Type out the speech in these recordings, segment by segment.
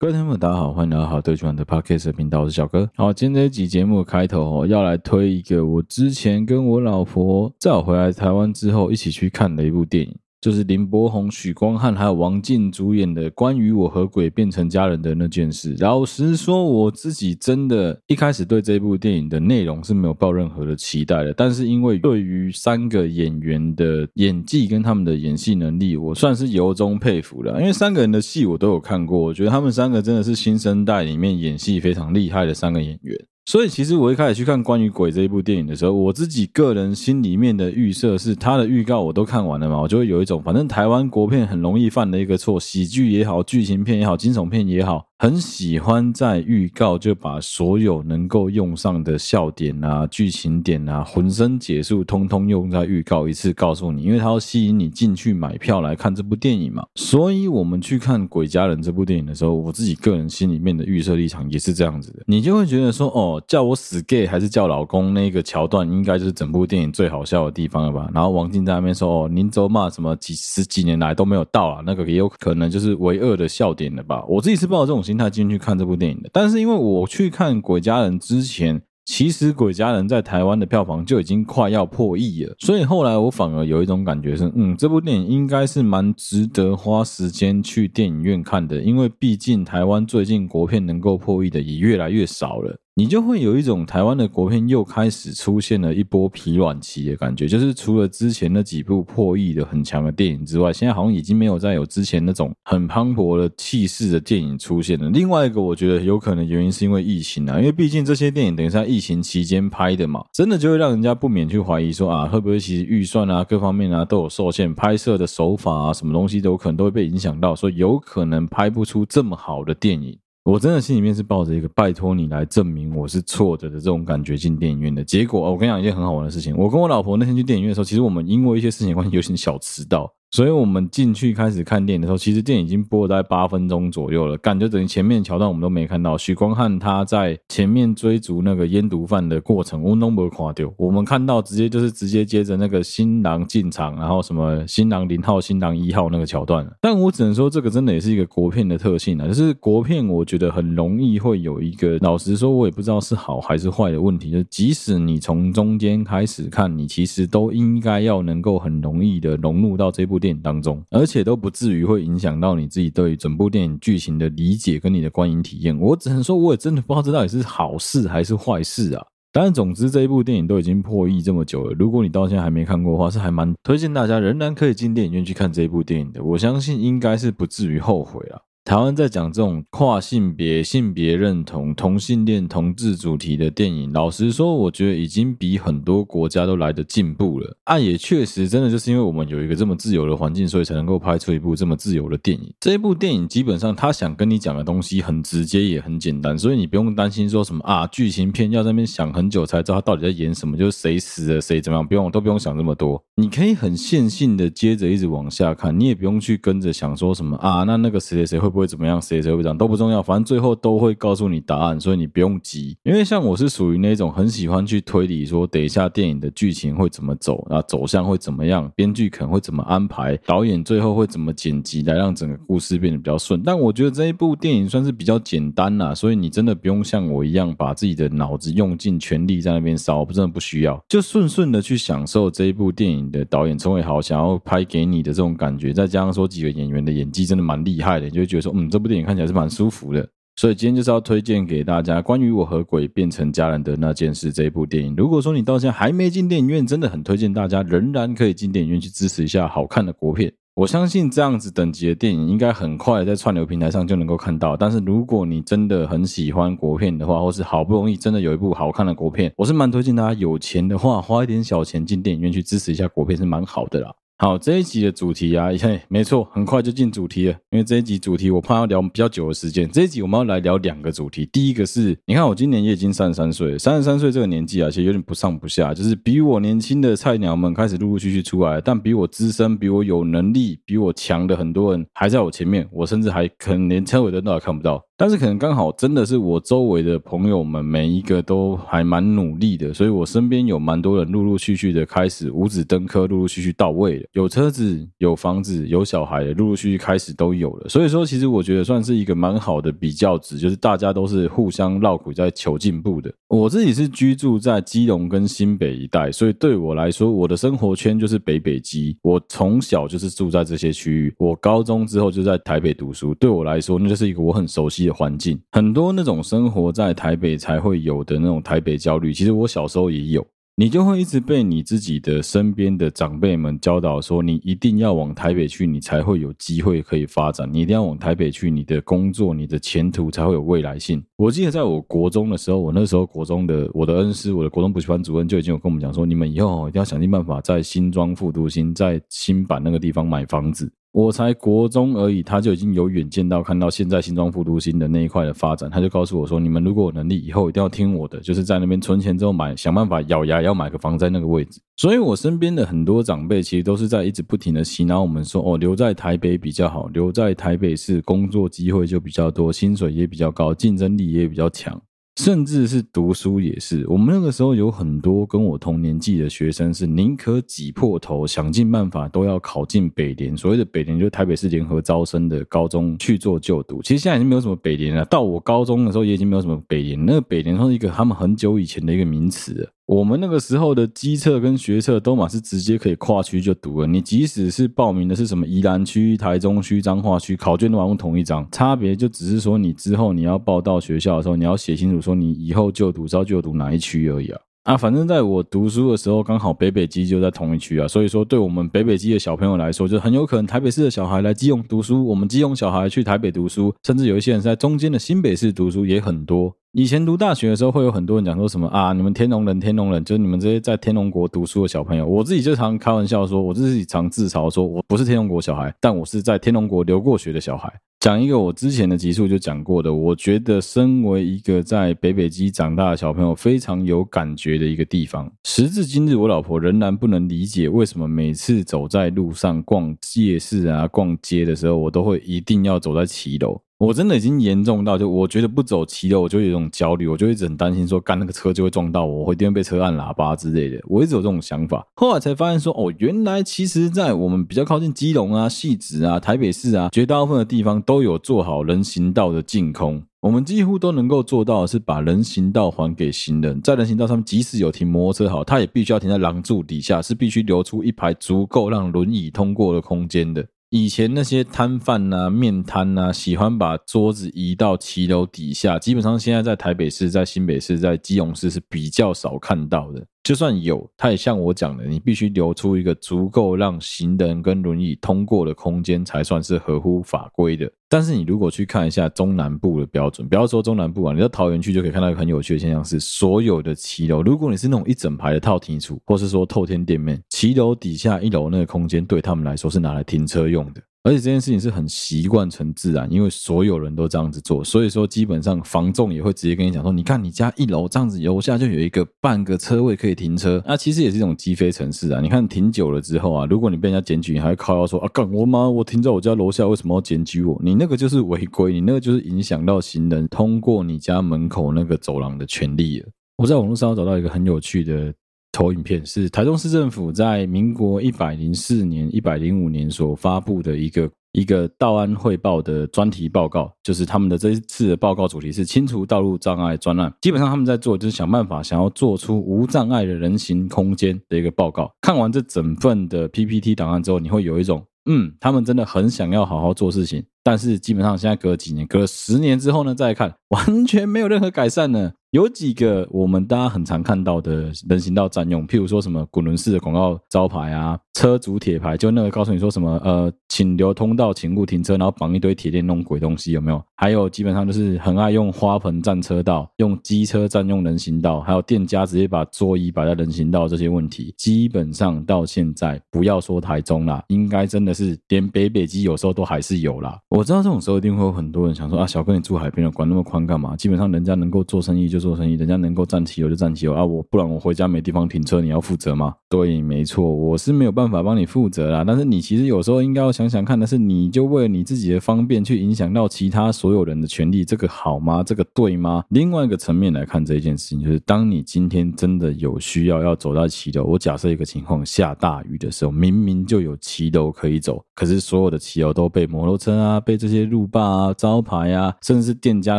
各位听众，大家好，欢迎来到好对球的 Podcast 频道，我是小哥。好，今天这一集节目开头哦，要来推一个我之前跟我老婆在我回来台湾之后一起去看的一部电影。就是林柏宏、许光汉还有王静主演的关于我和鬼变成家人的那件事。老实说，我自己真的一开始对这部电影的内容是没有抱任何的期待的。但是因为对于三个演员的演技跟他们的演戏能力，我算是由衷佩服了。因为三个人的戏我都有看过，我觉得他们三个真的是新生代里面演戏非常厉害的三个演员。所以，其实我一开始去看关于鬼这一部电影的时候，我自己个人心里面的预设是，他的预告我都看完了嘛，我就会有一种，反正台湾国片很容易犯的一个错，喜剧也好，剧情片也好，惊悚片也好。很喜欢在预告就把所有能够用上的笑点啊、剧情点啊、浑身解数，通通用在预告一次，告诉你，因为它要吸引你进去买票来看这部电影嘛。所以我们去看《鬼家人》这部电影的时候，我自己个人心里面的预设立场也是这样子的，你就会觉得说，哦，叫我死 gay 还是叫老公，那个桥段应该就是整部电影最好笑的地方了吧？然后王静在那边说，哦，您咒骂什么几十几年来都没有到啊，那个也有可能就是唯二的笑点了吧？我自己是抱着这种心态进去看这部电影的，但是因为我去看《鬼家人》之前，其实《鬼家人》在台湾的票房就已经快要破亿了，所以后来我反而有一种感觉是，嗯，这部电影应该是蛮值得花时间去电影院看的，因为毕竟台湾最近国片能够破亿的也越来越少了。你就会有一种台湾的国片又开始出现了一波疲软期的感觉，就是除了之前那几部破亿的很强的电影之外，现在好像已经没有再有之前那种很磅礴的气势的电影出现了。另外一个，我觉得有可能原因是因为疫情啊，因为毕竟这些电影等于在疫情期间拍的嘛，真的就会让人家不免去怀疑说啊，会不会其实预算啊各方面啊都有受限，拍摄的手法啊什么东西都有可能都会被影响到，所以有可能拍不出这么好的电影。我真的心里面是抱着一个拜托你来证明我是错的的这种感觉进电影院的。结果，我跟你讲一件很好玩的事情，我跟我老婆那天去电影院的时候，其实我们因为一些事情关系有点小迟到。所以我们进去开始看电影的时候，其实电影已经播了大概八分钟左右了，感觉等于前面桥段我们都没看到。许光汉他在前面追逐那个烟毒贩的过程，我都没看到。我们看到直接就是直接接着那个新郎进场，然后什么新郎零号、新郎一号那个桥段。但我只能说，这个真的也是一个国片的特性啊，就是国片我觉得很容易会有一个，老实说，我也不知道是好还是坏的问题，就即使你从中间开始看，你其实都应该要能够很容易的融入到这部电影当中，而且都不至于会影响到你自己对整部电影剧情的理解跟你的观影体验。我只能说，我也真的不知道这到底是好事还是坏事啊。当然，总之这一部电影都已经破亿这么久了，如果你到现在还没看过的话，是还蛮推荐大家仍然可以进电影院去看这一部电影的。我相信应该是不至于后悔了。台湾在讲这种跨性别、性别认同、同性恋、同志主题的电影，老实说，我觉得已经比很多国家都来得进步了。啊，也确实，真的就是因为我们有一个这么自由的环境，所以才能够拍出一部这么自由的电影。这一部电影基本上他想跟你讲的东西很直接，也很简单，所以你不用担心说什么啊，剧情片要在那边想很久才知道他到底在演什么，就是谁死了谁怎么样，不用都不用想这么多，你可以很线性的接着一直往下看，你也不用去跟着想说什么啊，那那个谁谁谁会不会。会怎么样？谁谁会长都不重要，反正最后都会告诉你答案，所以你不用急。因为像我是属于那种很喜欢去推理，说等一下电影的剧情会怎么走，那走向会怎么样，编剧可能会怎么安排，导演最后会怎么剪辑来让整个故事变得比较顺。但我觉得这一部电影算是比较简单啦，所以你真的不用像我一样把自己的脑子用尽全力在那边烧，真的不需要，就顺顺的去享受这一部电影的导演陈伟豪想要拍给你的这种感觉，再加上说几个演员的演技真的蛮厉害的，你就觉得说。嗯，这部电影看起来是蛮舒服的，所以今天就是要推荐给大家关于我和鬼变成家人的那件事这一部电影。如果说你到现在还没进电影院，真的很推荐大家仍然可以进电影院去支持一下好看的国片。我相信这样子等级的电影应该很快在串流平台上就能够看到。但是如果你真的很喜欢国片的话，或是好不容易真的有一部好看的国片，我是蛮推荐大家有钱的话花一点小钱进电影院去支持一下国片是蛮好的啦。好，这一集的主题啊，嘿，没错，很快就进主题了。因为这一集主题我怕要聊比较久的时间。这一集我们要来聊两个主题。第一个是，你看我今年也已经三十三岁，三十三岁这个年纪啊，其实有点不上不下，就是比我年轻的菜鸟们开始陆陆续续出来，但比我资深、比我有能力、比我强的很多人还在我前面，我甚至还可能连车尾灯都还看不到。但是可能刚好真的是我周围的朋友们每一个都还蛮努力的，所以我身边有蛮多人陆陆续续的开始五子登科，陆陆续续到位了，有车子、有房子、有小孩，陆陆续续开始都有了。所以说，其实我觉得算是一个蛮好的比较值，就是大家都是互相绕苦在求进步的。我自己是居住在基隆跟新北一带，所以对我来说，我的生活圈就是北北基。我从小就是住在这些区域，我高中之后就在台北读书，对我来说，那就是一个我很熟悉的。环境很多，那种生活在台北才会有的那种台北焦虑，其实我小时候也有。你就会一直被你自己的身边的长辈们教导说，你一定要往台北去，你才会有机会可以发展。你一定要往台北去，你的工作、你的前途才会有未来性。我记得在我国中的时候，我那时候国中的我的恩师，我的国中补习班主任就已经有跟我们讲说，你们以后一定要想尽办法在新庄副都心，在新板那个地方买房子。我才国中而已，他就已经有远见到看到现在新庄副都心的那一块的发展，他就告诉我说：“你们如果有能力，以后一定要听我的，就是在那边存钱之后买，想办法咬牙要买个房在那个位置。”所以，我身边的很多长辈其实都是在一直不停的洗脑我们说：“哦，留在台北比较好，留在台北市工作机会就比较多，薪水也比较高，竞争力也比较强。”甚至是读书也是，我们那个时候有很多跟我同年纪的学生是宁可挤破头，想尽办法都要考进北联。所谓的北联就是台北市联合招生的高中去做就读。其实现在已经没有什么北联了，到我高中的时候也已经没有什么北联。那个北联是一个他们很久以前的一个名词。我们那个时候的基测跟学测都嘛是直接可以跨区就读了，你即使是报名的是什么宜兰区、台中区、彰化区，考卷都用同一张，差别就只是说你之后你要报到学校的时候，你要写清楚说你以后就读是要就读哪一区而已啊。啊，反正在我读书的时候，刚好北北基就在同一区啊，所以说对我们北北基的小朋友来说，就很有可能台北市的小孩来基隆读书，我们基隆小孩去台北读书，甚至有一些人在中间的新北市读书也很多。以前读大学的时候，会有很多人讲说什么啊，你们天龙人，天龙人，就是你们这些在天龙国读书的小朋友。我自己就常开玩笑说，我自己常自嘲说，我不是天龙国小孩，但我是在天龙国留过学的小孩。讲一个我之前的集数就讲过的，我觉得身为一个在北北基长大的小朋友，非常有感觉的一个地方。时至今日，我老婆仍然不能理解为什么每次走在路上逛夜市啊、逛街的时候，我都会一定要走在骑楼。我真的已经严重到，就我觉得不走骑楼，我就有一种焦虑，我就一直很担心说，干那个车就会撞到我，我会一定会被车按喇叭之类的。我一直有这种想法，后来才发现说，哦，原来其实，在我们比较靠近基隆啊、汐止啊、台北市啊，绝大部分的地方都有做好人行道的净空。我们几乎都能够做到是把人行道还给行人，在人行道上面，即使有停摩托车，好，它也必须要停在廊柱底下，是必须留出一排足够让轮椅通过的空间的。以前那些摊贩呐、面摊呐，喜欢把桌子移到骑楼底下，基本上现在在台北市、在新北市、在基隆市是比较少看到的。就算有，它也像我讲的，你必须留出一个足够让行人跟轮椅通过的空间，才算是合乎法规的。但是你如果去看一下中南部的标准，不要说中南部啊，你到桃园区就可以看到一个很有趣的现象是，所有的骑楼，如果你是那种一整排的套体处，或是说透天店面，骑楼底下一楼那个空间对他们来说是拿来停车用的。而且这件事情是很习惯成自然，因为所有人都这样子做，所以说基本上房仲也会直接跟你讲说，你看你家一楼这样子，楼下就有一个半个车位可以停车，那其实也是一种积非成是啊。你看停久了之后啊，如果你被人家检举，你还会靠腰说啊，干我妈，我停在我家楼下，为什么要检举我？你那个就是违规，你那个就是影响到行人通过你家门口那个走廊的权利了。我在网络上找到一个很有趣的。投影片是台中市政府在民国一百零四年、一百零五年所发布的一个一个道安汇报的专题报告，就是他们的这一次的报告主题是清除道路障碍专案。基本上他们在做就是想办法，想要做出无障碍的人行空间的一个报告。看完这整份的 PPT 档案之后，你会有一种嗯，他们真的很想要好好做事情。但是基本上现在隔几年，隔了十年之后呢，再看完全没有任何改善呢。有几个我们大家很常看到的人行道占用，譬如说什么滚轮式的广告招牌啊，车主铁牌，就那个告诉你说什么呃，请留通道，请勿停车，然后绑一堆铁链弄鬼东西，有没有？还有基本上就是很爱用花盆占车道，用机车占用人行道，还有店家直接把桌椅摆在人行道这些问题，基本上到现在不要说台中啦，应该真的是连北北基有时候都还是有啦。我知道这种时候一定会有很多人想说啊，小哥你住海边了，管那么宽干嘛？基本上人家能够做生意就。做生意，人家能够占汽油就占汽油啊，我不然我回家没地方停车，你要负责吗？对，没错，我是没有办法帮你负责啦。但是你其实有时候应该要想想看的是，你就为了你自己的方便去影响到其他所有人的权利，这个好吗？这个对吗？另外一个层面来看这一件事情，就是当你今天真的有需要要走到骑楼，我假设一个情况，下大雨的时候，明明就有骑楼可以走，可是所有的骑楼都被摩托车啊、被这些路霸啊、招牌啊，甚至是店家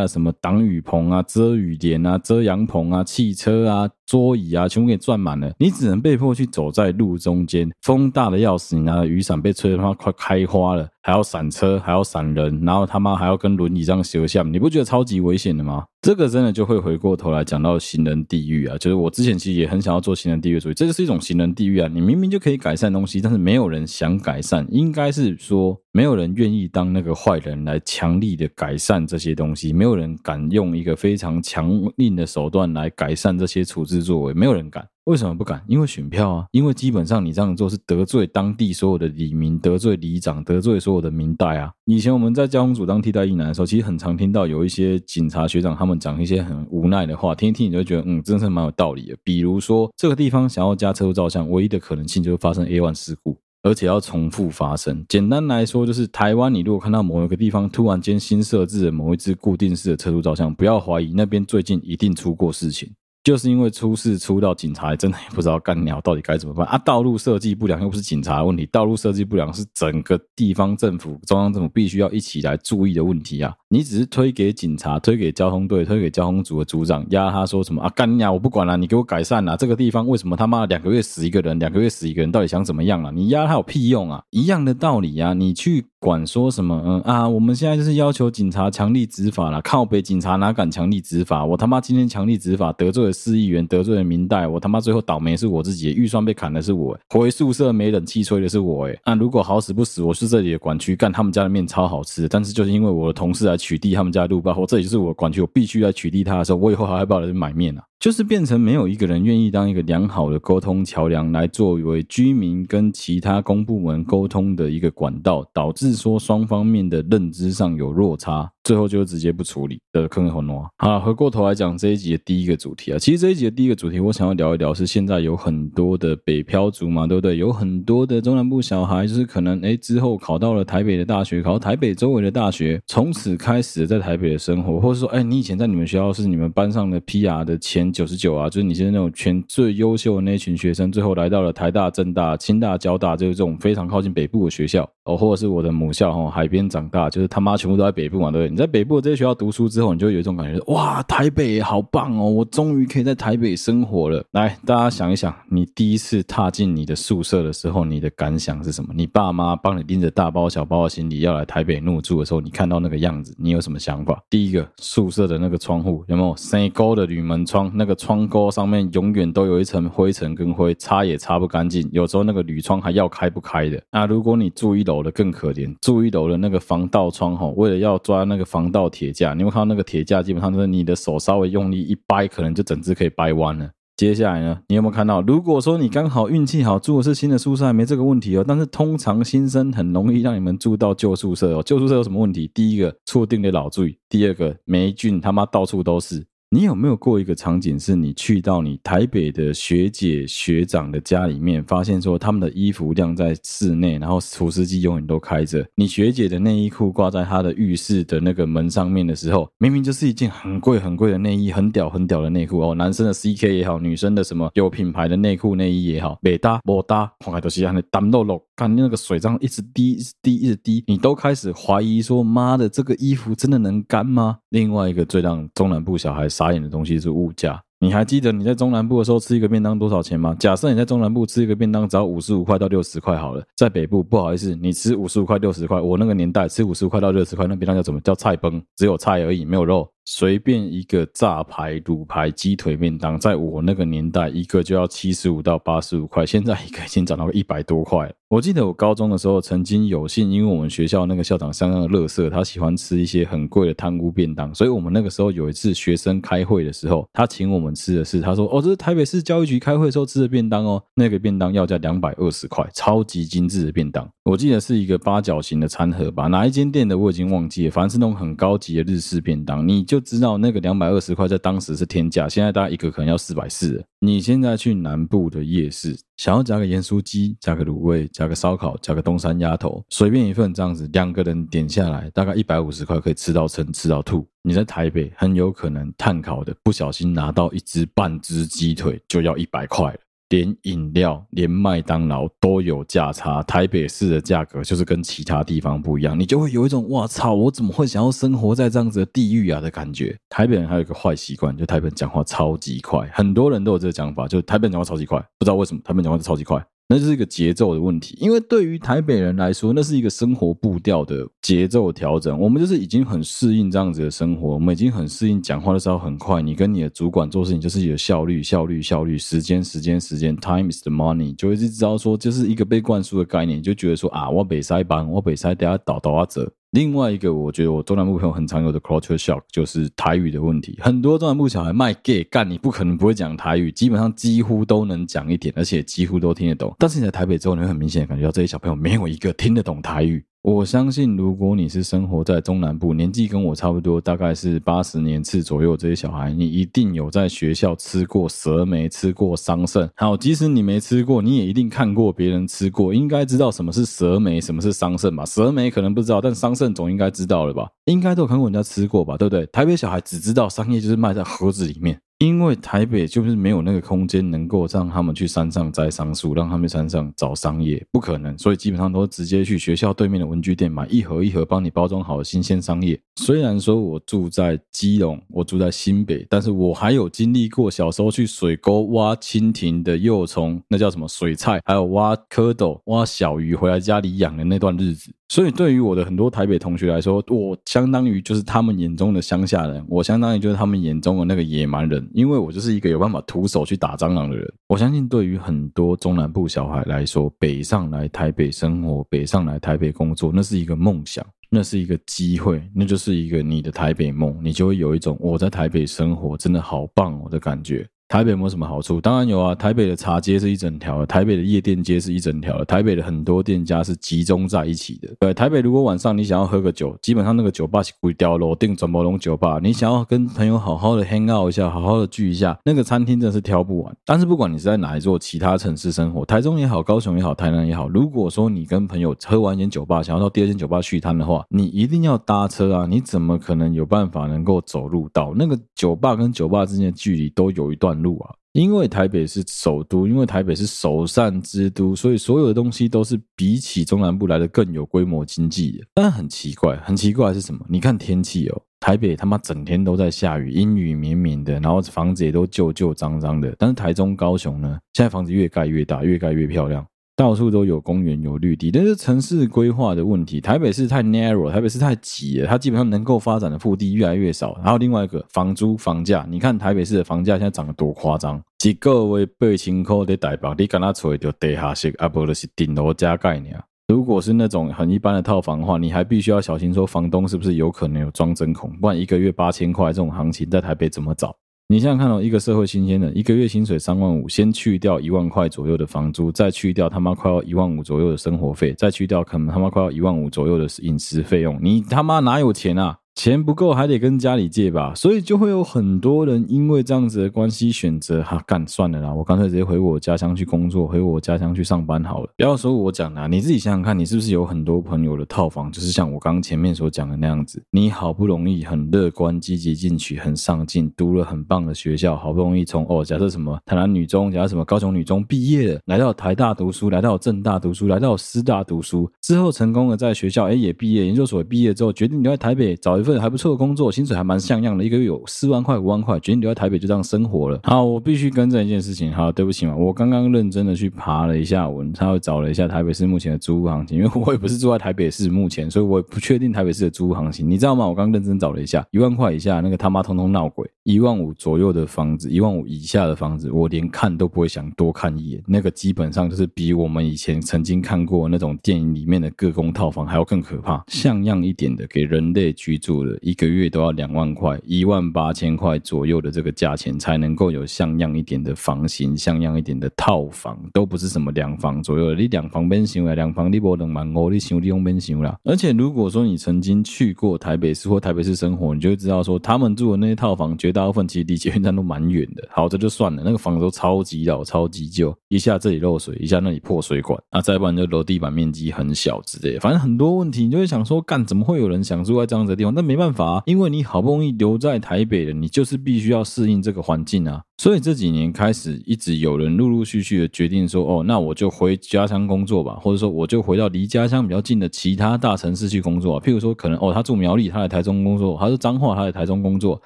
的什么挡雨棚啊、遮雨帘啊、遮阳棚啊、汽车啊。桌椅啊，全部给你转满了，你只能被迫去走在路中间。风大的要死，你拿着雨伞被吹得他妈快开花了，还要闪车，还要闪人，然后他妈还要跟轮椅这样斜向，你不觉得超级危险的吗？这个真的就会回过头来讲到行人地狱啊，就是我之前其实也很想要做行人地狱主义，这就是一种行人地狱啊。你明明就可以改善东西，但是没有人想改善，应该是说没有人愿意当那个坏人来强力的改善这些东西，没有人敢用一个非常强硬的手段来改善这些处置作为，没有人敢。为什么不敢？因为选票啊！因为基本上你这样做是得罪当地所有的里民，得罪里长，得罪所有的民代啊！以前我们在交通组当替代役男的时候，其实很常听到有一些警察学长他们讲一些很无奈的话，听听你就觉得，嗯，真的是蛮有道理的。比如说这个地方想要加车速照相，唯一的可能性就是发生 A1 事故，而且要重复发生。简单来说，就是台湾你如果看到某一个地方突然间新设置的某一支固定式的车速照相，不要怀疑那边最近一定出过事情。就是因为出事出到警察，真的也不知道干鸟到底该怎么办啊！道路设计不良又不是警察的问题，道路设计不良是整个地方政府、中央政府必须要一起来注意的问题啊！你只是推给警察、推给交通队、推给交通组的组长，压他说什么啊？干鸟我不管了，你给我改善了这个地方为什么他妈两个月死一个人，两个月死一个人，到底想怎么样啊？你压他有屁用啊！一样的道理啊，你去。管说什么？嗯啊，我们现在就是要求警察强力执法了。靠北警察哪敢强力执法？我他妈今天强力执法，得罪四亿元，得罪了明代，我他妈最后倒霉是我自己，预算被砍的是我，回宿舍没冷气吹的是我。哎，那如果好死不死，我是这里的管区，干他们家的面超好吃，但是就是因为我的同事来取缔他们家的路霸，我这里就是我管区，我必须来取缔他的时候，我以后还要不要来买面啊？就是变成没有一个人愿意当一个良好的沟通桥梁，来作为居民跟其他公部门沟通的一个管道，导致说双方面的认知上有落差。最后就直接不处理的坑很多。好，回过头来讲这一集的第一个主题啊，其实这一集的第一个主题，我想要聊一聊是现在有很多的北漂族嘛，对不对？有很多的中南部小孩，就是可能哎之后考到了台北的大学，考到台北周围的大学，从此开始在台北的生活，或者说哎你以前在你们学校是你们班上的 PR 的前九十九啊，就是你现在那种全最优秀的那群学生，最后来到了台大、政大、清大、交大，就是这种非常靠近北部的学校哦，或者是我的母校哈，海边长大，就是他妈全部都在北部嘛，对不对？你在北部这些学校读书之后，你就有一种感觉，哇，台北好棒哦！我终于可以在台北生活了。来，大家想一想，你第一次踏进你的宿舍的时候，你的感想是什么？你爸妈帮你拎着大包小包的行李要来台北入住的时候，你看到那个样子，你有什么想法？第一个，宿舍的那个窗户有没有生勾的铝门窗？那个窗钩上面永远都有一层灰尘跟灰，擦也擦不干净。有时候那个铝窗还要开不开的。那如果你住一楼的更可怜，住一楼的那个防盗窗吼，为了要抓那个防盗。铁架，你会看到那个铁架，基本上就是你的手稍微用力一掰，可能就整只可以掰弯了。接下来呢，你有没有看到？如果说你刚好运气好，住的是新的宿舍，还没这个问题哦。但是通常新生很容易让你们住到旧宿舍哦。旧宿舍有什么问题？第一个，错定的老住；第二个，霉菌他妈到处都是。你有没有过一个场景，是你去到你台北的学姐学长的家里面，发现说他们的衣服晾在室内，然后除湿机永远都开着。你学姐的内衣裤挂在她的浴室的那个门上面的时候，明明就是一件很贵很贵的内衣，很屌很屌的内裤哦，男生的 CK 也好，女生的什么有品牌的内裤内衣也好，没搭没搭，看来都是让你单漏漏，看那个水这样一直滴一直滴一直滴，你都开始怀疑说，妈的，这个衣服真的能干吗？另外一个最让中南部小孩傻眼的东西是物价。你还记得你在中南部的时候吃一个便当多少钱吗？假设你在中南部吃一个便当只要五十五块到六十块好了，在北部不好意思，你吃五十五块六十块，我那个年代吃五十五块到六十块，那便当叫怎么叫菜崩？只有菜而已，没有肉。随便一个炸排、卤排、鸡腿便当，在我那个年代，一个就要七十五到八十五块，现在一个已经涨到一百多块。我记得我高中的时候，曾经有幸，因为我们学校那个校长相当的乐色，他喜欢吃一些很贵的贪污便当，所以我们那个时候有一次学生开会的时候，他请我们吃的是，他说：“哦，这是台北市教育局开会时候吃的便当哦，那个便当要价两百二十块，超级精致的便当。”我记得是一个八角形的餐盒吧，哪一间店的我已经忘记了，反正是那种很高级的日式便当，你。就知道那个两百二十块在当时是天价，现在大概一个可能要四百四。你现在去南部的夜市，想要加个盐酥鸡，加个卤味，加个烧烤，加个东山鸭头，随便一份这样子，两个人点下来大概一百五十块可以吃到撑，吃到吐。你在台北很有可能碳烤的，不小心拿到一只半只鸡腿就要一百块了。连饮料，连麦当劳都有价差。台北市的价格就是跟其他地方不一样，你就会有一种“哇操，我怎么会想要生活在这样子的地狱啊”的感觉。台北人还有一个坏习惯，就台北人讲话超级快，很多人都有这个讲法，就台北人讲话超级快，不知道为什么台北人讲话超级快。那就是一个节奏的问题，因为对于台北人来说，那是一个生活步调的节奏调整。我们就是已经很适应这样子的生活，我们已经很适应讲话的时候很快。你跟你的主管做事情就是有效率，效率，效率，时间，时间，时间，time is the money，就会知道说，就是一个被灌输的概念，就觉得说啊，我北塞班，我北塞等下倒倒啊折。另外一个，我觉得我中南部朋友很常有的 culture shock 就是台语的问题。很多中南部小孩卖 gay 干，你不可能不会讲台语，基本上几乎都能讲一点，而且几乎都听得懂。但是你在台北之后，你会很明显感觉到这些小朋友没有一个听得懂台语。我相信，如果你是生活在中南部，年纪跟我差不多，大概是八十年次左右这些小孩，你一定有在学校吃过蛇莓，吃过桑葚。好，即使你没吃过，你也一定看过别人吃过，应该知道什么是蛇莓，什么是桑葚吧？蛇莓可能不知道，但桑葚总应该知道了吧？应该都有看过人家吃过吧？对不对？台北小孩只知道桑叶就是卖在盒子里面。因为台北就是没有那个空间能够让他们去山上摘桑树，让他们山上找桑叶，不可能，所以基本上都直接去学校对面的文具店买一盒一盒帮你包装好的新鲜桑叶。虽然说我住在基隆，我住在新北，但是我还有经历过小时候去水沟挖蜻蜓的幼虫，那叫什么水菜，还有挖蝌蚪、挖小鱼回来家里养的那段日子。所以对于我的很多台北同学来说，我相当于就是他们眼中的乡下人，我相当于就是他们眼中的那个野蛮人。因为我就是一个有办法徒手去打蟑螂的人。我相信，对于很多中南部小孩来说，北上来台北生活，北上来台北工作，那是一个梦想，那是一个机会，那就是一个你的台北梦。你就会有一种我在台北生活真的好棒哦的感觉。台北没有什么好处？当然有啊！台北的茶街是一整条的，台北的夜店街是一整条的，台北的很多店家是集中在一起的。对，台北如果晚上你想要喝个酒，基本上那个酒吧是规掉楼定转播龙酒吧。你想要跟朋友好好的 hang out 一下，好好的聚一下，那个餐厅真的是挑不完。但是不管你是在哪一座其他城市生活，台中也好，高雄也好，台南也好，如果说你跟朋友喝完一间酒吧，想要到第二间酒吧续摊的话，你一定要搭车啊！你怎么可能有办法能够走路到那个酒吧跟酒吧之间的距离都有一段路啊？因为台北是首都，因为台北是首善之都，所以所有的东西都是比起中南部来的更有规模经济的。但很奇怪，很奇怪是什么？你看天气哦，台北他妈整天都在下雨，阴雨绵绵的，然后房子也都旧旧脏脏的。但是台中、高雄呢，现在房子越盖越大，越盖越漂亮。到处都有公园、有绿地，但是城市规划的问题，台北市太 narrow，台北市太挤了，它基本上能够发展的腹地越来越少。然后另外一个房租、房价，你看台北市的房价现在涨得多夸张，几个月八千块的台北，你敢那找到地下室，啊不就是顶楼加盖呢？如果是那种很一般的套房的话，你还必须要小心说房东是不是有可能有装针孔，不然一个月八千块这种行情在台北怎么找？你想想看哦一个社会新鲜的，一个月薪水三万五，先去掉一万块左右的房租，再去掉他妈快要一万五左右的生活费，再去掉可能他妈快要一万五左右的饮食费用，你他妈哪有钱啊？钱不够还得跟家里借吧，所以就会有很多人因为这样子的关系选择哈干算了啦，我干脆直接回我家乡去工作，回我家乡去上班好了。不要说我讲的，你自己想想看，你是不是有很多朋友的套房，就是像我刚刚前面所讲的那样子，你好不容易很乐观、积极进取、很上进，读了很棒的学校，好不容易从哦，假设什么台南女中，假设什么高雄女中毕业了，来到台大读书，来到政大读书，来到师大读书之后，成功的在学校哎也毕业，研究所毕业之后，决定留在台北找一份还不错的工作，薪水还蛮像样的，一个月有四万块、五万块，决定留在台北就这样生活了。好，我必须更正一件事情。好，对不起嘛，我刚刚认真的去爬了一下文，稍微找了一下台北市目前的租屋行情，因为我也不是住在台北市目前，所以我也不确定台北市的租屋行情。你知道吗？我刚认真找了一下，一万块以下那个他妈通通闹鬼，一万五左右的房子，一万五以下的房子，我连看都不会想多看一眼。那个基本上就是比我们以前曾经看过那种电影里面的各宫套房还要更可怕，像样一点的给人类居住。住了，一个月都要两万块，一万八千块左右的这个价钱，才能够有像样一点的房型，像样一点的套房，都不是什么两房左右的。你两房边行啊，两房你不能万五，你行你用边行了。而且如果说你曾经去过台北市或台北市生活，你就会知道说，他们住的那些套房，绝大部分其实离捷运站都蛮远的。好，这就算了，那个房子都超级老、超级旧，一下这里漏水，一下那里破水管，啊，再不然就楼地板面积很小之类的，反正很多问题，你就会想说，干怎么会有人想住在这样子的地方？那没办法啊，因为你好不容易留在台北了，你就是必须要适应这个环境啊。所以这几年开始，一直有人陆陆续续的决定说，哦，那我就回家乡工作吧，或者说我就回到离家乡比较近的其他大城市去工作。譬如说，可能哦，他住苗栗，他在台中工作；他是彰化，他在台中工作；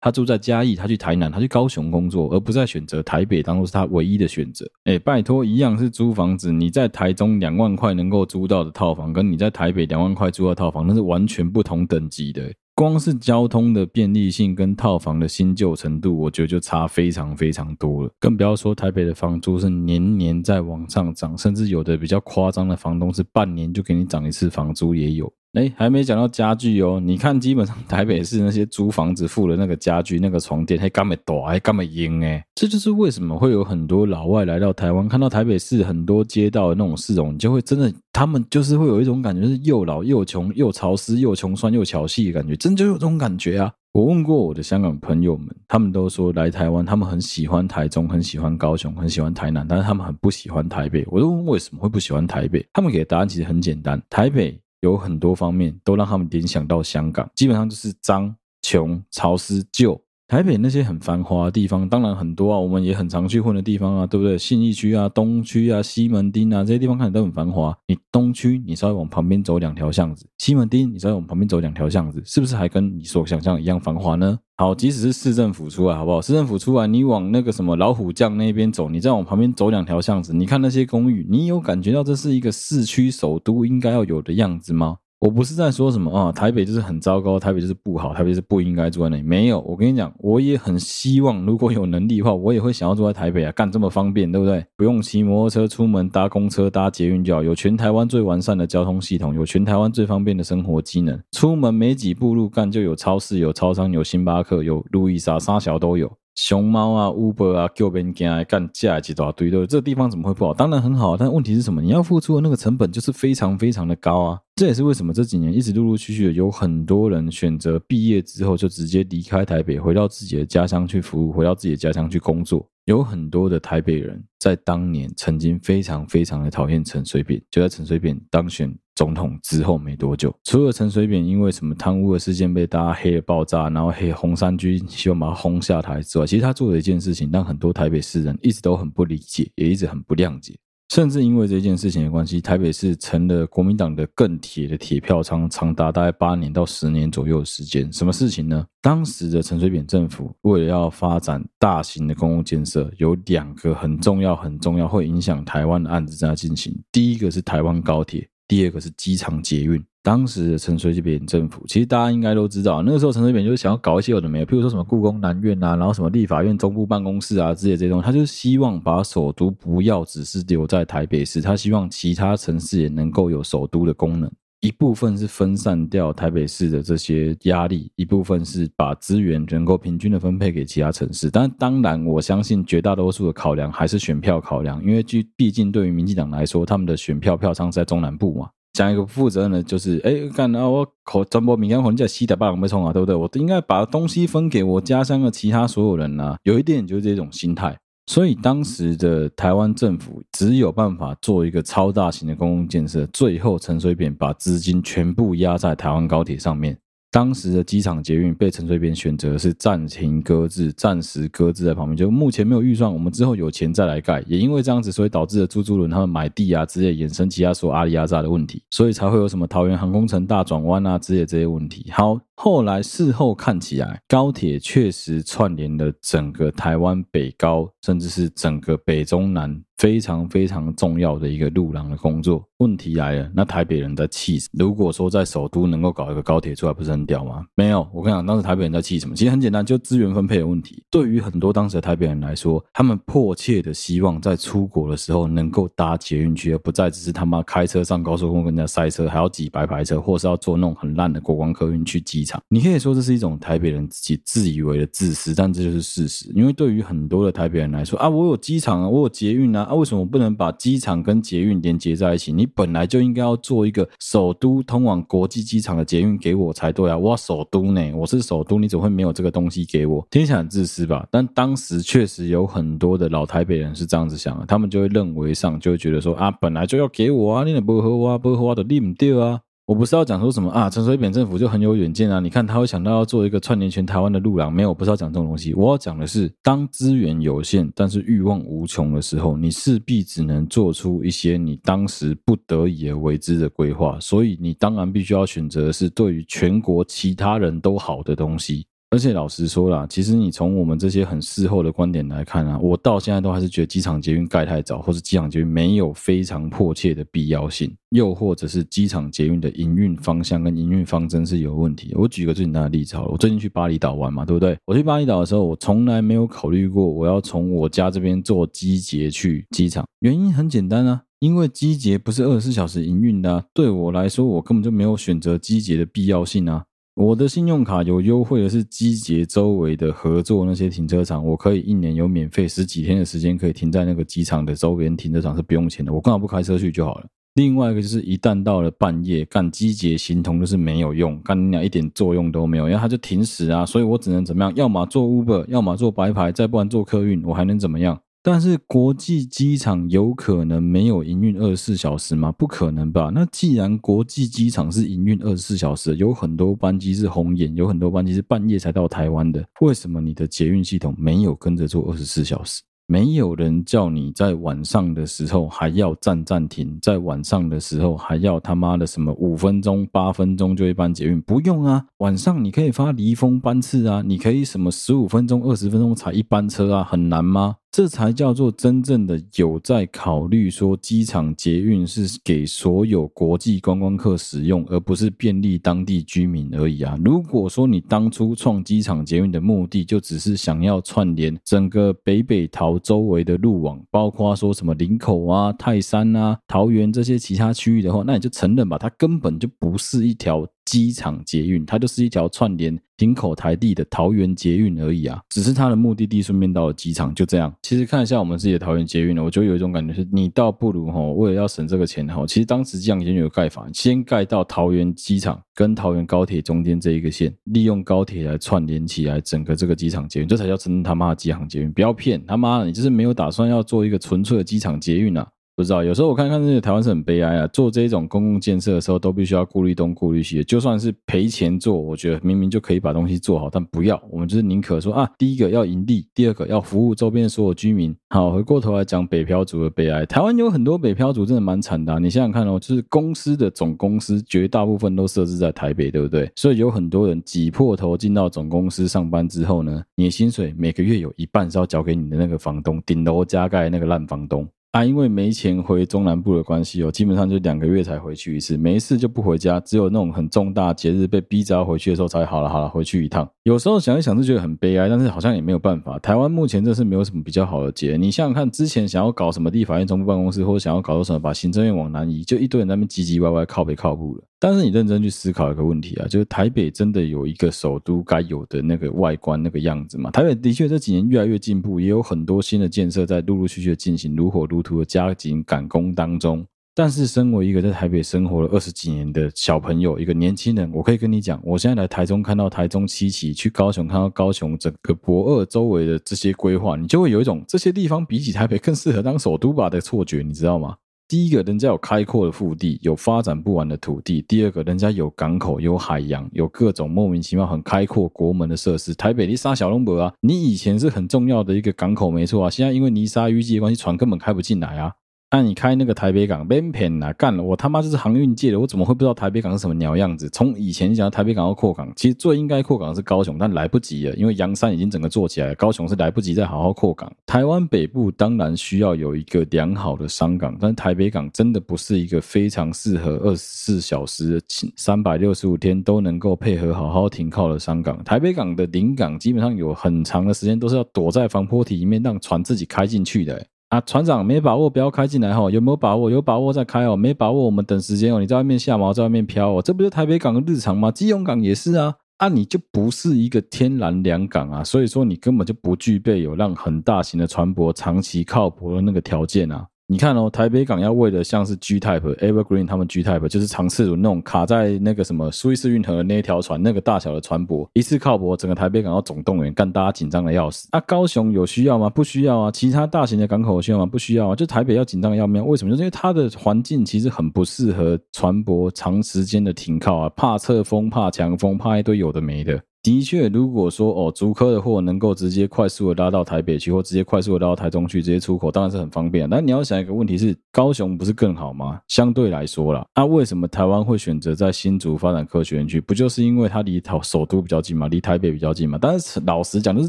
他住在嘉义，他去台南，他去高雄工作，而不再选择台北当做是他唯一的选择。哎，拜托，一样是租房子，你在台中两万块能够租到的套房，跟你在台北两万块租到套房，那是完全不同等级的。光是交通的便利性跟套房的新旧程度，我觉得就差非常非常多了。更不要说台北的房租是年年在往上涨，甚至有的比较夸张的房东是半年就给你涨一次房租也有。哎，还没讲到家具哦。你看，基本上台北市那些租房子付的那个家具，那个床垫还干么大，还干么硬哎。这就是为什么会有很多老外来到台湾，看到台北市很多街道的那种市容，你就会真的，他们就是会有一种感觉，是又老又穷又潮湿又穷酸又巧细的感觉，真就有这种感觉啊。我问过我的香港朋友们，他们都说来台湾，他们很喜欢台中，很喜欢高雄，很喜欢台南，但是他们很不喜欢台北。我就问为什么会不喜欢台北，他们给的答案其实很简单，台北。有很多方面都让他们联想到香港，基本上就是脏、穷、潮湿、旧。台北那些很繁华的地方，当然很多啊，我们也很常去混的地方啊，对不对？信义区啊、东区啊、西门町啊这些地方看起来都很繁华。你东区，你稍微往旁边走两条巷子；西门町，你稍微往旁边走两条巷子，是不是还跟你所想象一样繁华呢？好，即使是市政府出来，好不好？市政府出来，你往那个什么老虎将那边走，你再往旁边走两条巷子，你看那些公寓，你有感觉到这是一个市区首都应该要有的样子吗？我不是在说什么啊，台北就是很糟糕，台北就是不好，台北就是不应该住在那里。没有，我跟你讲，我也很希望，如果有能力的话，我也会想要住在台北啊，干这么方便，对不对？不用骑摩托车出门，搭公车、搭捷运就好，有全台湾最完善的交通系统，有全台湾最方便的生活机能。出门没几步路干，就有超市、有超商、有星巴克、有路易莎、沙小都有。熊猫啊，Uber 啊，叫别人进来干架一大堆的，这个地方怎么会不好？当然很好，但问题是什么？你要付出的那个成本就是非常非常的高啊！这也是为什么这几年一直陆陆续续的有很多人选择毕业之后就直接离开台北，回到自己的家乡去服务，回到自己的家乡去工作。有很多的台北人在当年曾经非常非常的讨厌陈水扁，就在陈水扁当选总统之后没多久，除了陈水扁因为什么贪污的事件被大家黑了爆炸，然后黑红衫军希望把他轰下台之外，其实他做的一件事情让很多台北市人一直都很不理解，也一直很不谅解。甚至因为这件事情的关系，台北市成了国民党的更铁的铁票仓，长达大概八年到十年左右的时间。什么事情呢？当时的陈水扁政府为了要发展大型的公共建设，有两个很重要、很重要会影响台湾的案子在进行。第一个是台湾高铁，第二个是机场捷运。当时的陈水扁政府，其实大家应该都知道，那个时候陈水扁就是想要搞一些有的没的，譬如说什么故宫南院啊，然后什么立法院中部办公室啊之类这些东西，他就希望把首都不要只是留在台北市，他希望其他城市也能够有首都的功能。一部分是分散掉台北市的这些压力，一部分是把资源能够平均的分配给其他城市。但当然，我相信绝大多数的考量还是选票考量，因为毕竟对于民进党来说，他们的选票票仓在中南部嘛。讲一个不负责任的，就是哎，干啊！我口传播民间环境西的霸王没冲啊，对不对？我应该把东西分给我家乡的其他所有人啊。有一点就是这种心态，所以当时的台湾政府只有办法做一个超大型的公共建设。最后，陈水扁把资金全部压在台湾高铁上面。当时的机场捷运被陈水扁选择是暂停搁置，暂时搁置在旁边，就目前没有预算，我们之后有钱再来盖。也因为这样子，所以导致了朱朱伦他们买地啊之类衍生其他所阿里阿扎的问题，所以才会有什么桃园航空城大转弯啊之类这些问题。好，后来事后看起来，高铁确实串联了整个台湾北高，甚至是整个北中南。非常非常重要的一个路廊的工作。问题来了，那台北人在气什么？如果说在首都能够搞一个高铁出来，不是很屌吗？没有，我跟你讲，当时台北人在气什么？其实很简单，就资源分配的问题。对于很多当时的台北人来说，他们迫切的希望在出国的时候能够搭捷运去，而不再只是他妈开车上高速公路跟人家塞车，还要挤白牌车，或是要坐那种很烂的国光客运去挤你可以说这是一种台北人自己自以为的自私，但这就是事实。因为对于很多的台北人来说啊，我有机场啊，我有捷运啊，啊，为什么不能把机场跟捷运连接在一起？你本来就应该要做一个首都通往国际机场的捷运给我才对啊！我首都呢，我是首都，你怎么会没有这个东西给我？听起来很自私吧？但当时确实有很多的老台北人是这样子想的，他们就会认为上就会觉得说啊，本来就要给我啊，你也不和我啊，不和我的你不掉啊。我不是要讲说什么啊，陈水扁政府就很有远见啊！你看他会想到要做一个串联全台湾的路廊，没有，我不是要讲这种东西。我要讲的是，当资源有限，但是欲望无穷的时候，你势必只能做出一些你当时不得已而为之的规划。所以，你当然必须要选择的是对于全国其他人都好的东西。而且老实说啦，其实你从我们这些很事后的观点来看啊，我到现在都还是觉得机场捷运盖太早，或是机场捷运没有非常迫切的必要性，又或者是机场捷运的营运方向跟营运方针是有问题。我举个最简单的例子好了，我最近去巴厘岛玩嘛，对不对？我去巴厘岛的时候，我从来没有考虑过我要从我家这边坐机捷去机场，原因很简单啊，因为机捷不是二十四小时营运的啊，对我来说，我根本就没有选择机捷的必要性啊。我的信用卡有优惠的是机捷周围的合作那些停车场，我可以一年有免费十几天的时间可以停在那个机场的周边停车场是不用钱的，我干嘛不开车去就好了。另外一个就是一旦到了半夜，干机捷形同就是没有用，干你俩一点作用都没有，因为它就停驶啊，所以我只能怎么样？要么坐 Uber，要么坐白牌，再不然坐客运，我还能怎么样？但是国际机场有可能没有营运二十四小时吗？不可能吧？那既然国际机场是营运二十四小时，有很多班机是红眼，有很多班机是半夜才到台湾的，为什么你的捷运系统没有跟着做二十四小时？没有人叫你在晚上的时候还要站暂停，在晚上的时候还要他妈的什么五分钟、八分钟就一班捷运？不用啊，晚上你可以发离峰班次啊，你可以什么十五分钟、二十分钟才一班车啊，很难吗？这才叫做真正的有在考虑说，机场捷运是给所有国际观光客使用，而不是便利当地居民而已啊！如果说你当初创机场捷运的目的就只是想要串联整个北北桃周围的路网，包括说什么林口啊、泰山啊、桃园这些其他区域的话，那你就承认吧，它根本就不是一条。机场捷运，它就是一条串联林口台地的桃园捷运而已啊，只是它的目的地顺便到了机场，就这样。其实看一下我们自己的桃园捷运呢，我就有一种感觉是，你倒不如哈，为了要省这个钱哈，其实当时机场已经有盖法，先盖到桃园机场跟桃园高铁中间这一个线，利用高铁来串联起来整个这个机场捷运，这才叫真他妈的机场捷运。不要骗他妈的，你就是没有打算要做一个纯粹的机场捷运啊。不知道，有时候我看看这些台湾是很悲哀啊。做这种公共建设的时候，都必须要顾虑东顾虑西。就算是赔钱做，我觉得明明就可以把东西做好，但不要。我们就是宁可说啊，第一个要盈利，第二个要服务周边所有居民。好，回过头来讲北漂族的悲哀。台湾有很多北漂族真的蛮惨的。你想想看哦，就是公司的总公司绝大部分都设置在台北，对不对？所以有很多人挤破头进到总公司上班之后呢，你的薪水每个月有一半是要交给你的那个房东，顶楼加盖那个烂房东。啊，因为没钱回中南部的关系哦，基本上就两个月才回去一次，没事就不回家，只有那种很重大节日被逼着要回去的时候才好了好了回去一趟。有时候想一想就觉得很悲哀，但是好像也没有办法。台湾目前这是没有什么比较好的节，你想想看，之前想要搞什么地法院总部办公室，或者想要搞什么把行政院往南移，就一堆人在那边唧唧歪歪靠北靠步了。但是你认真去思考一个问题啊，就是台北真的有一个首都该有的那个外观那个样子吗？台北的确这几年越来越进步，也有很多新的建设在陆陆续续的进行，如火如荼的加紧赶工当中。但是身为一个在台北生活了二十几年的小朋友，一个年轻人，我可以跟你讲，我现在来台中看到台中七期，去高雄看到高雄整个驳二周围的这些规划，你就会有一种这些地方比起台北更适合当首都吧的错觉，你知道吗？第一个，人家有开阔的腹地，有发展不完的土地；第二个，人家有港口、有海洋、有各种莫名其妙很开阔国门的设施。台北你杀小龙伯啊，你以前是很重要的一个港口，没错啊，现在因为泥沙淤积的关系，船根本开不进来啊。那、你开那个台北港，别骗啊！干了，我他妈就是航运界的，我怎么会不知道台北港是什么鸟样子？从以前讲台北港要扩港，其实最应该扩港是高雄，但来不及了，因为阳山已经整个做起来了，高雄是来不及再好好扩港。台湾北部当然需要有一个良好的商港，但台北港真的不是一个非常适合二十四小时、三百六十五天都能够配合好好停靠的商港。台北港的临港基本上有很长的时间都是要躲在防波堤里面，让船自己开进去的、啊，船长没把握，不要开进来哈。有没有把握？有把握再开哦。没把握，我们等时间哦。你在外面下锚，在外面漂哦。这不就台北港的日常吗？基隆港也是啊。啊，你就不是一个天然良港啊，所以说你根本就不具备有让很大型的船舶长期靠泊的那个条件啊。你看哦，台北港要为了像是 G Type、Evergreen 他们 G Type 就是长次轮那种卡在那个什么苏伊士运河的那一条船，那个大小的船舶一次靠泊，整个台北港要总动员，干大家紧张的要死。啊，高雄有需要吗？不需要啊。其他大型的港口需要吗？不需要啊。就台北要紧张的要命，为什么？就是因为它的环境其实很不适合船舶长时间的停靠啊，怕侧风、怕强风、怕一堆有的没的。的确，如果说哦，竹科的货能够直接快速的拉到台北去，或直接快速的拉到台中去，直接出口，当然是很方便。但你要想一个问题是，高雄不是更好吗？相对来说啦，那、为什么台湾会选择在新竹发展科学园区？不就是因为它离台首都比较近吗？离台北比较近吗？但是老实讲，就是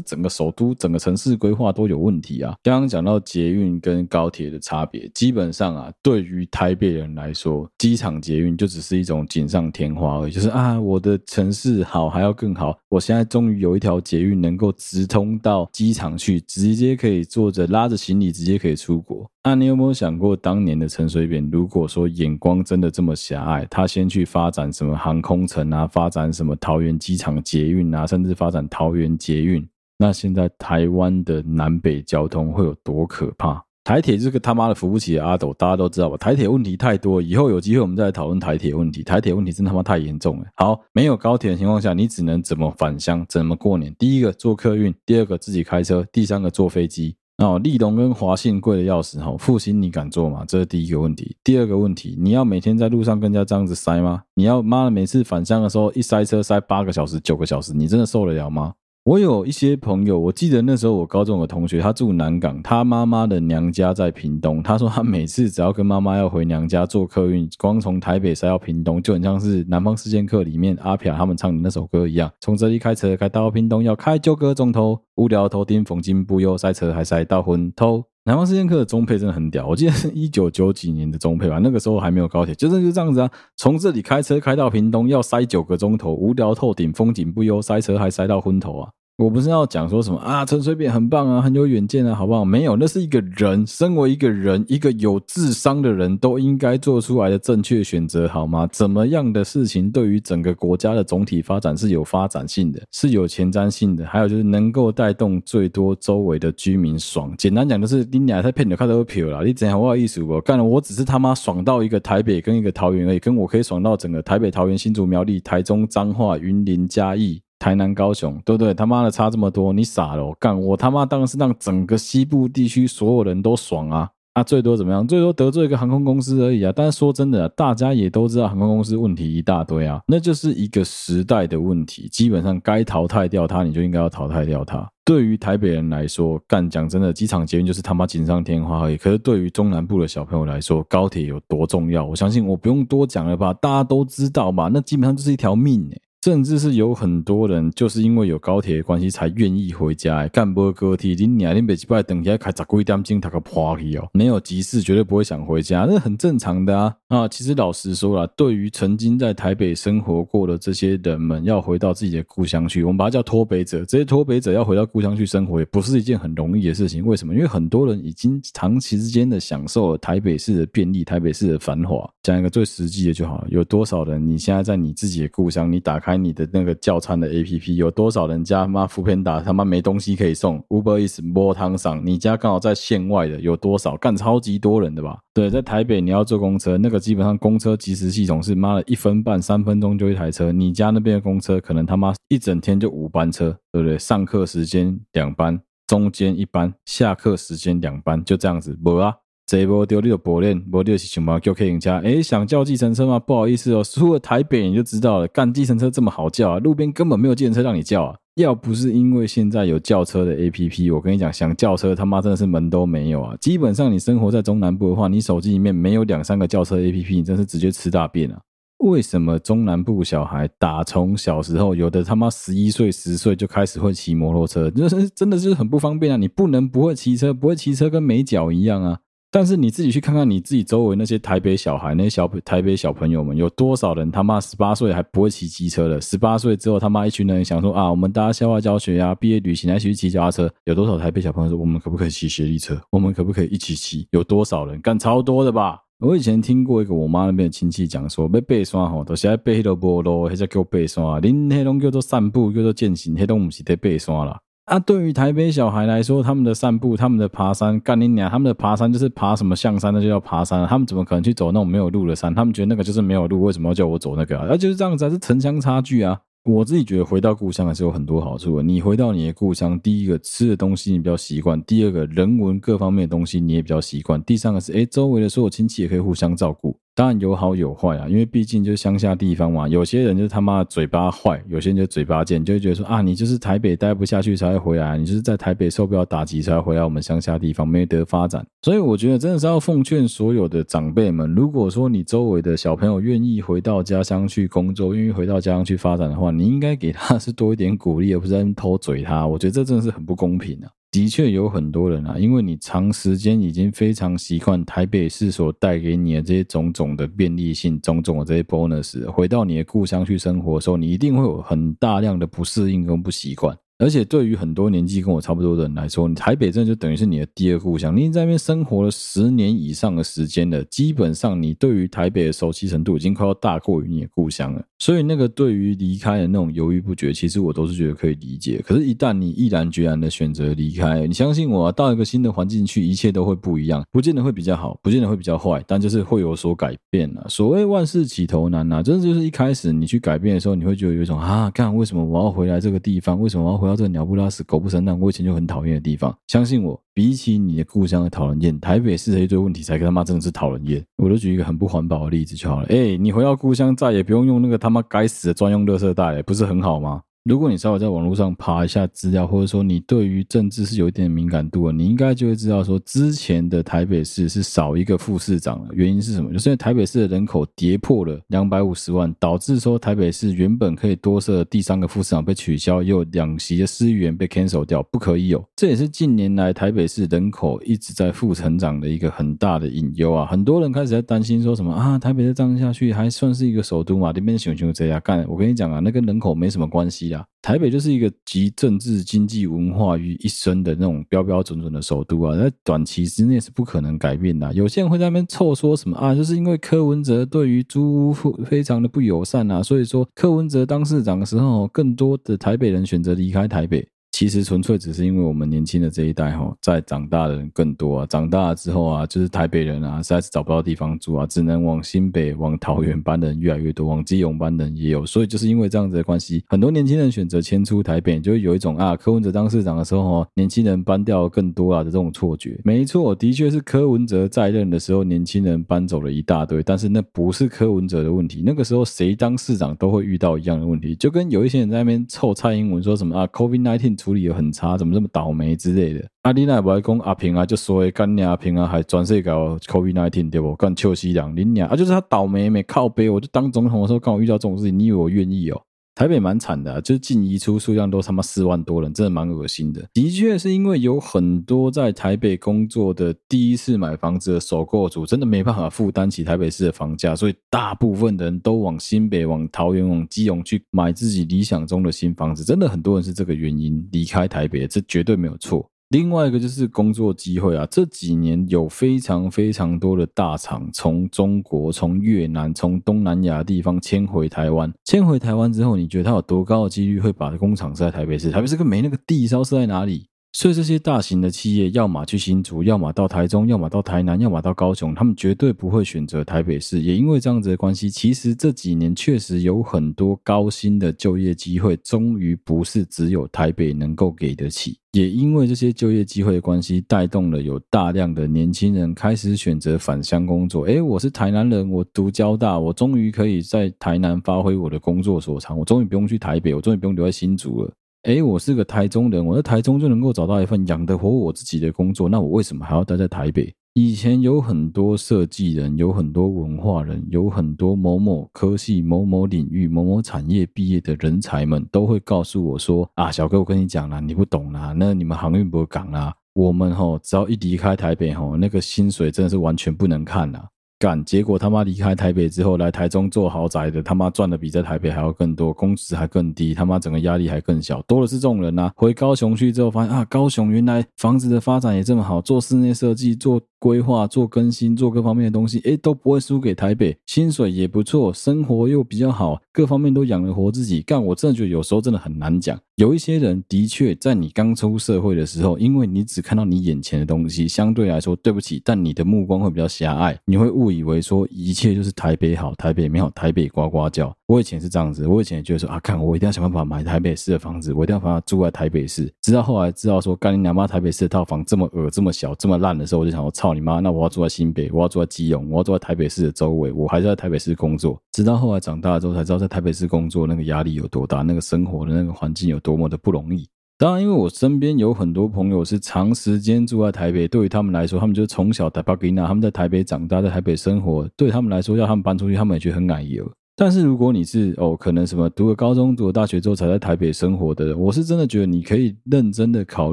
整个首都、整个城市规划都有问题啊。刚刚讲到捷运跟高铁的差别，基本上啊，对于台北人来说，机场捷运就只是一种锦上添花而已，就是啊，我的城市好还要更好。我现在终于有一条捷运能够直通到机场去，直接可以坐着拉着行李，直接可以出国。那、你有没有想过，当年的陈水扁，如果说眼光真的这么狭隘，他先去发展什么航空城啊，发展什么桃园机场捷运啊，甚至发展桃园捷运，那现在台湾的南北交通会有多可怕？台铁这个他妈的扶不起的阿斗，大家都知道吧？台铁问题太多，以后有机会我们再来讨论台铁问题。台铁问题真他妈太严重了。好，没有高铁的情况下，你只能怎么返乡？怎么过年？第一个坐客运，第二个自己开车，第三个坐飞机。哦，立荣跟华信贵的要死哈，复兴你敢坐吗？这是第一个问题。第二个问题，你要每天在路上跟人家这样子塞吗？你要妈的每次返乡的时候一塞车塞八个小时、九个小时，你真的受得了吗？我有一些朋友，我记得那时候我高中的同学，他住南港，他妈妈的娘家在屏东。他说他每次只要跟妈妈要回娘家坐客运，光从台北塞到屏东，就很像是《南方四贱客》里面阿飘他们唱的那首歌一样。从这里开车开到屏东要开九个钟头，无聊头顶风景不优，塞车还塞到昏头。南方四剑客的中配真的很屌，我记得是一九九几年的中配吧，那个时候还没有高铁，就是就这样子啊。从这里开车开到屏东要塞九个钟头，无聊透顶，风景不优，塞车还塞到昏头啊。我不是要讲说什么啊，陈水扁很棒啊，很有远见啊，好不好？没有，那是一个人，身为一个人，一个有智商的人都应该做出来的正确选择，好吗？怎么样的事情对于整个国家的总体发展是有发展性的，是有前瞻性的，还有就是能够带动最多周围的居民爽。简单讲就是，你俩在骗你看都票了，你怎样我有意思不？干了，我只是他妈爽到一个台北跟一个桃园而已，跟我可以爽到整个台北、桃园、新竹、苗栗、台中、彰化、云林、嘉义。台南、高雄，对不对？他妈的差这么多，你傻了？我干我他妈当然是让整个西部地区所有人都爽啊！啊，最多怎么样？最多得罪一个航空公司而已啊！但是说真的，大家也都知道航空公司问题一大堆啊，那就是一个时代的问题。基本上该淘汰掉它，你就应该要淘汰掉它。对于台北人来说，干讲真的，机场捷运就是他妈锦上添花而已。可是对于中南部的小朋友来说，高铁有多重要？我相信我不用多讲了吧？大家都知道吧？那基本上就是一条命诶、甚至是有很多人就是因为有高铁的关系才愿意回家。干部高铁，你两天每礼拜等下开十几点钟，他个破去哦。没有急事，绝对不会想回家，那很正常的啊。啊，其实老实说了，对于曾经在台北生活过的这些人们，要回到自己的故乡去，我们把它叫脱北者。这些脱北者要回到故乡去生活，也不是一件很容易的事情。为什么？因为很多人已经长期之间的享受了台北市的便利，台北市的繁华。讲一个最实际的就好了，有多少人你现在在你自己的故乡，你打开你的那个叫餐的 APP，有多少人家妈 foodpanda 他妈没东西可以送，Uber Eats 摸汤上，你家刚好在县外的有多少？干超级多人的吧？对，在台北你要坐公车，那个基本上公车即时系统是妈的一分半三分钟就一台车，你家那边的公车可能他妈一整天就五班车，对不对？上课时间两班，中间一班，下课时间两班，就这样子，没啊。这波丢你就博练，博练是什么叫客人家？哎，想叫计程车吗？不好意思哦，出了台北你就知道了。干计程车这么好叫啊，路边根本没有计程车让你叫啊。要不是因为现在有叫车的 APP，我跟你讲，想叫车他妈真的是门都没有啊。基本上你生活在中南部的话，你手机里面没有两三个叫车 APP，你真是直接吃大便啊。为什么中南部小孩打从小时候有的他妈十一岁十岁就开始会骑摩托车，就是真的是很不方便啊。你不能不会骑车，不会骑车跟没脚一样啊。但是你自己去看看你自己周围那些台北小孩，那些小台北小朋友们，有多少人他妈十八岁还不会骑机车的？十八岁之后他妈一群人想说啊，我们大家校外教学呀、毕业旅行来一起去骑脚踏车。有多少台北小朋友说我们可不可以骑学历车？我们可不可以一起骑？有多少人干超多的吧？我以前听过一个我妈那边的亲戚讲说，要爬山吼，都是要爬迄条坡路，或者叫爬山。恁迄种叫做散步，叫做健行，迄种不是在爬山啦。啊，对于台北小孩来说，他们的散步，他们的爬山，干你娘！他们的爬山就是爬什么象山，那就叫爬山。他们怎么可能去走那种没有路的山？他们觉得那个就是没有路，为什么要叫我走那个啊？那就是这样子，啊，是城乡差距啊。我自己觉得回到故乡还是有很多好处的。你回到你的故乡，第一个吃的东西你比较习惯，第二个人文各方面的东西你也比较习惯，第三个是诶，周围的所有亲戚也可以互相照顾。当然有好有坏啊，因为毕竟就是乡下地方嘛，有些人就是他妈嘴巴坏，有些人就嘴巴贱，就会觉得说啊，你就是台北待不下去才会回来，你就是在台北受不了打击才会回来我们乡下地方没得发展。所以我觉得真的是要奉劝所有的长辈们，如果说你周围的小朋友愿意回到家乡去工作，愿意回到家乡去发展的话，你应该给他是多一点鼓励，而不是偷嘴他。我觉得这真的是很不公平啊。的确有很多人啊，因为你长时间已经非常习惯台北市所带给你的这些种种的便利性、种种的这些 bonus，回到你的故乡去生活的时候，你一定会有很大量的不适应跟不习惯。而且对于很多年纪跟我差不多的人来说，你台北真的就等于是你的第二故乡。你在那边生活了十年以上的时间了，基本上你对于台北的熟悉程度已经快要大过于你的故乡了。所以那个对于离开的那种犹豫不决，其实我都是觉得可以理解。可是，一旦你毅然决然的选择离开，你相信我啊，到一个新的环境去，一切都会不一样，不见得会比较好，不见得会比较坏，但就是会有所改变了。所谓万事起头难呐，真的就是一开始你去改变的时候，你会觉得有一种啊，干为什么我要回来这个地方？为什么我要回？到这个鸟不拉屎、狗不生蛋，我以前就很讨厌的地方。相信我，比起你的故乡的讨人厌，台北市的一堆问题才跟他妈真的是讨人厌。我就举一个很不环保的例子就好了。哎，你回到故乡，再也不用用那个他妈该死的专用垃圾袋，不是很好吗？如果你稍微在网络上爬一下资料，或者说你对于政治是有一点敏感度的，你应该就会知道说，之前的台北市是少一个副市长了。原因是什么？就是因为台北市的人口跌破了两百五十万，导致说台北市原本可以多设第三个副市长被取消，又两席的市议员被 cancel 掉，不可以有。这也是近年来台北市人口一直在负成长的一个很大的隐忧啊。很多人开始在担心说什么啊，台北再这样下去还算是一个首都嘛？这边熊熊这样干，我跟你讲啊，那跟人口没什么关系。台北就是一个集政治、经济、文化于一身的那种标标准准的首都啊，在短期之内是不可能改变的。有些人会在那边凑说什么啊，就是因为柯文哲对于租屋非常的不友善啊，所以说柯文哲当市长的时候，更多的台北人选择离开台北。其实纯粹只是因为我们年轻的这一代哈，在长大的人更多啊，长大之后啊，就是台北人啊，实在是找不到地方住啊，只能往新北、往桃园搬的人越来越多，往基隆搬的人也有，所以就是因为这样子的关系，很多年轻人选择迁出台北，就会有一种啊，柯文哲当市长的时候，年轻人搬掉更多啊的这种错觉。没错，的确是柯文哲在任的时候，年轻人搬走了一大堆，但是那不是柯文哲的问题，那个时候谁当市长都会遇到一样的问题，就跟有一些人在那边臭蔡英文说什么啊，COVID-19 处理也很差，怎么这么倒霉之类的。阿丽娜不爱讲阿平啊，就说干你阿平啊，还专设搞 COVID-19 对不？干臭西凉，你娘啊，就是他倒霉没靠背，我就当总统的时候刚好遇到这种事情，你以为我愿意哦？台北蛮惨的，就是进移出数量都他妈四万多人，真的蛮恶心的。的确是因为有很多在台北工作的第一次买房子的首购族，真的没办法负担起台北市的房价，所以大部分的人都往新北、往桃园、往基隆去买自己理想中的新房子。真的很多人是这个原因离开台北，这绝对没有错。另外一个就是工作机会啊，这几年有非常非常多的大厂从中国、从越南、从东南亚地方迁回台湾。迁回台湾之后，你觉得它有多高的几率会把工厂设在台北市？台北市跟没那个地，烧设在哪里？所以这些大型的企业，要么去新竹，要么到台中，要么到台南，要么到高雄，他们绝对不会选择台北市。也因为这样子的关系，其实这几年确实有很多高薪的就业机会，终于不是只有台北能够给得起。也因为这些就业机会的关系，带动了有大量的年轻人开始选择返乡工作。诶，我是台南人，我读交大，我终于可以在台南发挥我的工作所长，我终于不用去台北，我终于不用留在新竹了。诶，我是个台中人，我在台中就能够找到一份养得活我自己的工作，那我为什么还要待在台北？以前有很多设计人，有很多文化人，有很多某某科系、某某领域、某某产业毕业的人才们，都会告诉我说：“啊，小哥，我跟你讲啦，你不懂啦，那你们航运不港啦，我们吼只要一离开台北吼，那个薪水真的是完全不能看啦。”干，结果他妈离开台北之后，来台中做豪宅的，他妈赚的比在台北还要更多，工资还更低，他妈整个压力还更小，多的是这种人呐、回高雄去之后，发现啊，高雄原来房子的发展也这么好，做室内设计，做规划，做更新，做各方面的东西，诶，都不会输给台北，薪水也不错，生活又比较好，各方面都养得活自己。干，我真的觉得有时候真的很难讲。有一些人的确在你刚出社会的时候，因为你只看到你眼前的东西，相对来说，对不起，但你的目光会比较狭隘，你会误以为说一切就是台北好，台北美好，台北呱呱叫。我以前是这样子，我以前也觉得说啊，看我一定要想办法买台北市的房子，我一定要把它住在台北市。直到后来知道说，干你娘妈台北市的套房这么恶、这么小、这么烂的时候，我就想说，操你妈，那我要住在新北，我要住在基隆，我要住在台北市的周围，我还是在台北市工作。直到后来长大之后才知道，在台北市工作那个压力有多大，那个生活的那个环境有多多么的不容易。当然，因为我身边有很多朋友是长时间住在台北，对于他们来说，他们就从小在巴吉纳，他们在台北长大，在台北生活，对他们来说，要他们搬出去，他们也觉得很矮油。但是如果你是哦，可能什么读了高中、读了大学之后才在台北生活的人，我是真的觉得你可以认真的考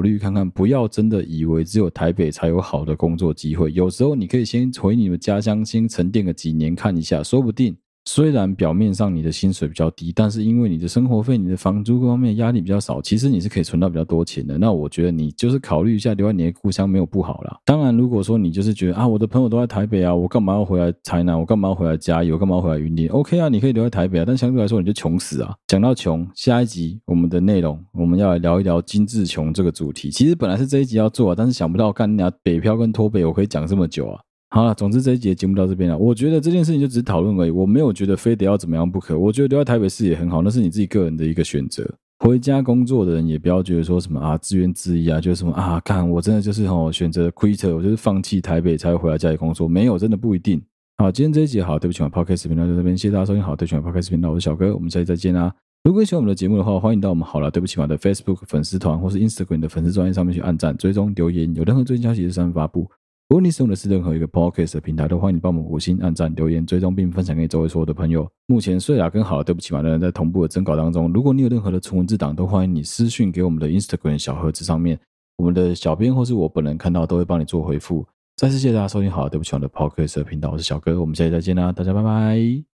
虑看看，不要真的以为只有台北才有好的工作机会。有时候你可以先回你们家乡，先沉淀个几年看一下，说不定。虽然表面上你的薪水比较低，但是因为你的生活费、你的房租各方面压力比较少，其实你是可以存到比较多钱的。那我觉得你就是考虑一下留在你的故乡没有不好啦。当然，如果说你就是觉得啊，我的朋友都在台北啊，我干嘛要回来台南？我干嘛要回来嘉义？我干嘛要回来云林？OK 啊，你可以留在台北啊，但相对来说你就穷死啊。讲到穷，下一集我们的内容我们要来聊一聊精致穷这个主题。其实本来是这一集要做啊，但是想不到干你俩北漂跟脱北，我可以讲这么久啊。好了，总之这一集节目到这边了。我觉得这件事情就只是讨论而已，我没有觉得非得要怎么样不可。我觉得留在台北市也很好，那是你自己个人的一个选择。回家工作的人也不要觉得说什么啊自怨自艾啊，就是什么啊，看我真的就是吼选择 quit，我就是放弃台北才会回来家里工作，没有，真的不一定。好，今天这一集好，对不起，我 Podcast 频道就这边，谢谢大家收听。好，对不起，我 Podcast 频道我是小哥，我们下期再见啦。如果喜欢我们的节目的话，欢迎到我们好了，对不起嘛的 Facebook 粉丝团或是 Instagram 的粉丝专页上面去按赞、追踪、留言，有任何最新消息是上发布。如果你使用的是任何一个 Podcast 的平台，都欢迎你帮我们五星按赞、留言、追踪，并分享给周围所有的朋友。目前，睡啦跟好了对不起嘛的人在同步的征稿当中。如果你有任何的纯文字档，都欢迎你私讯给我们的 Instagram 小盒子上面，我们的小编或是我本人看到都会帮你做回复。再次谢谢大家收听好了对不起嘛的 Podcast 的频道，我是小哥，我们下期再见啦，大家拜拜。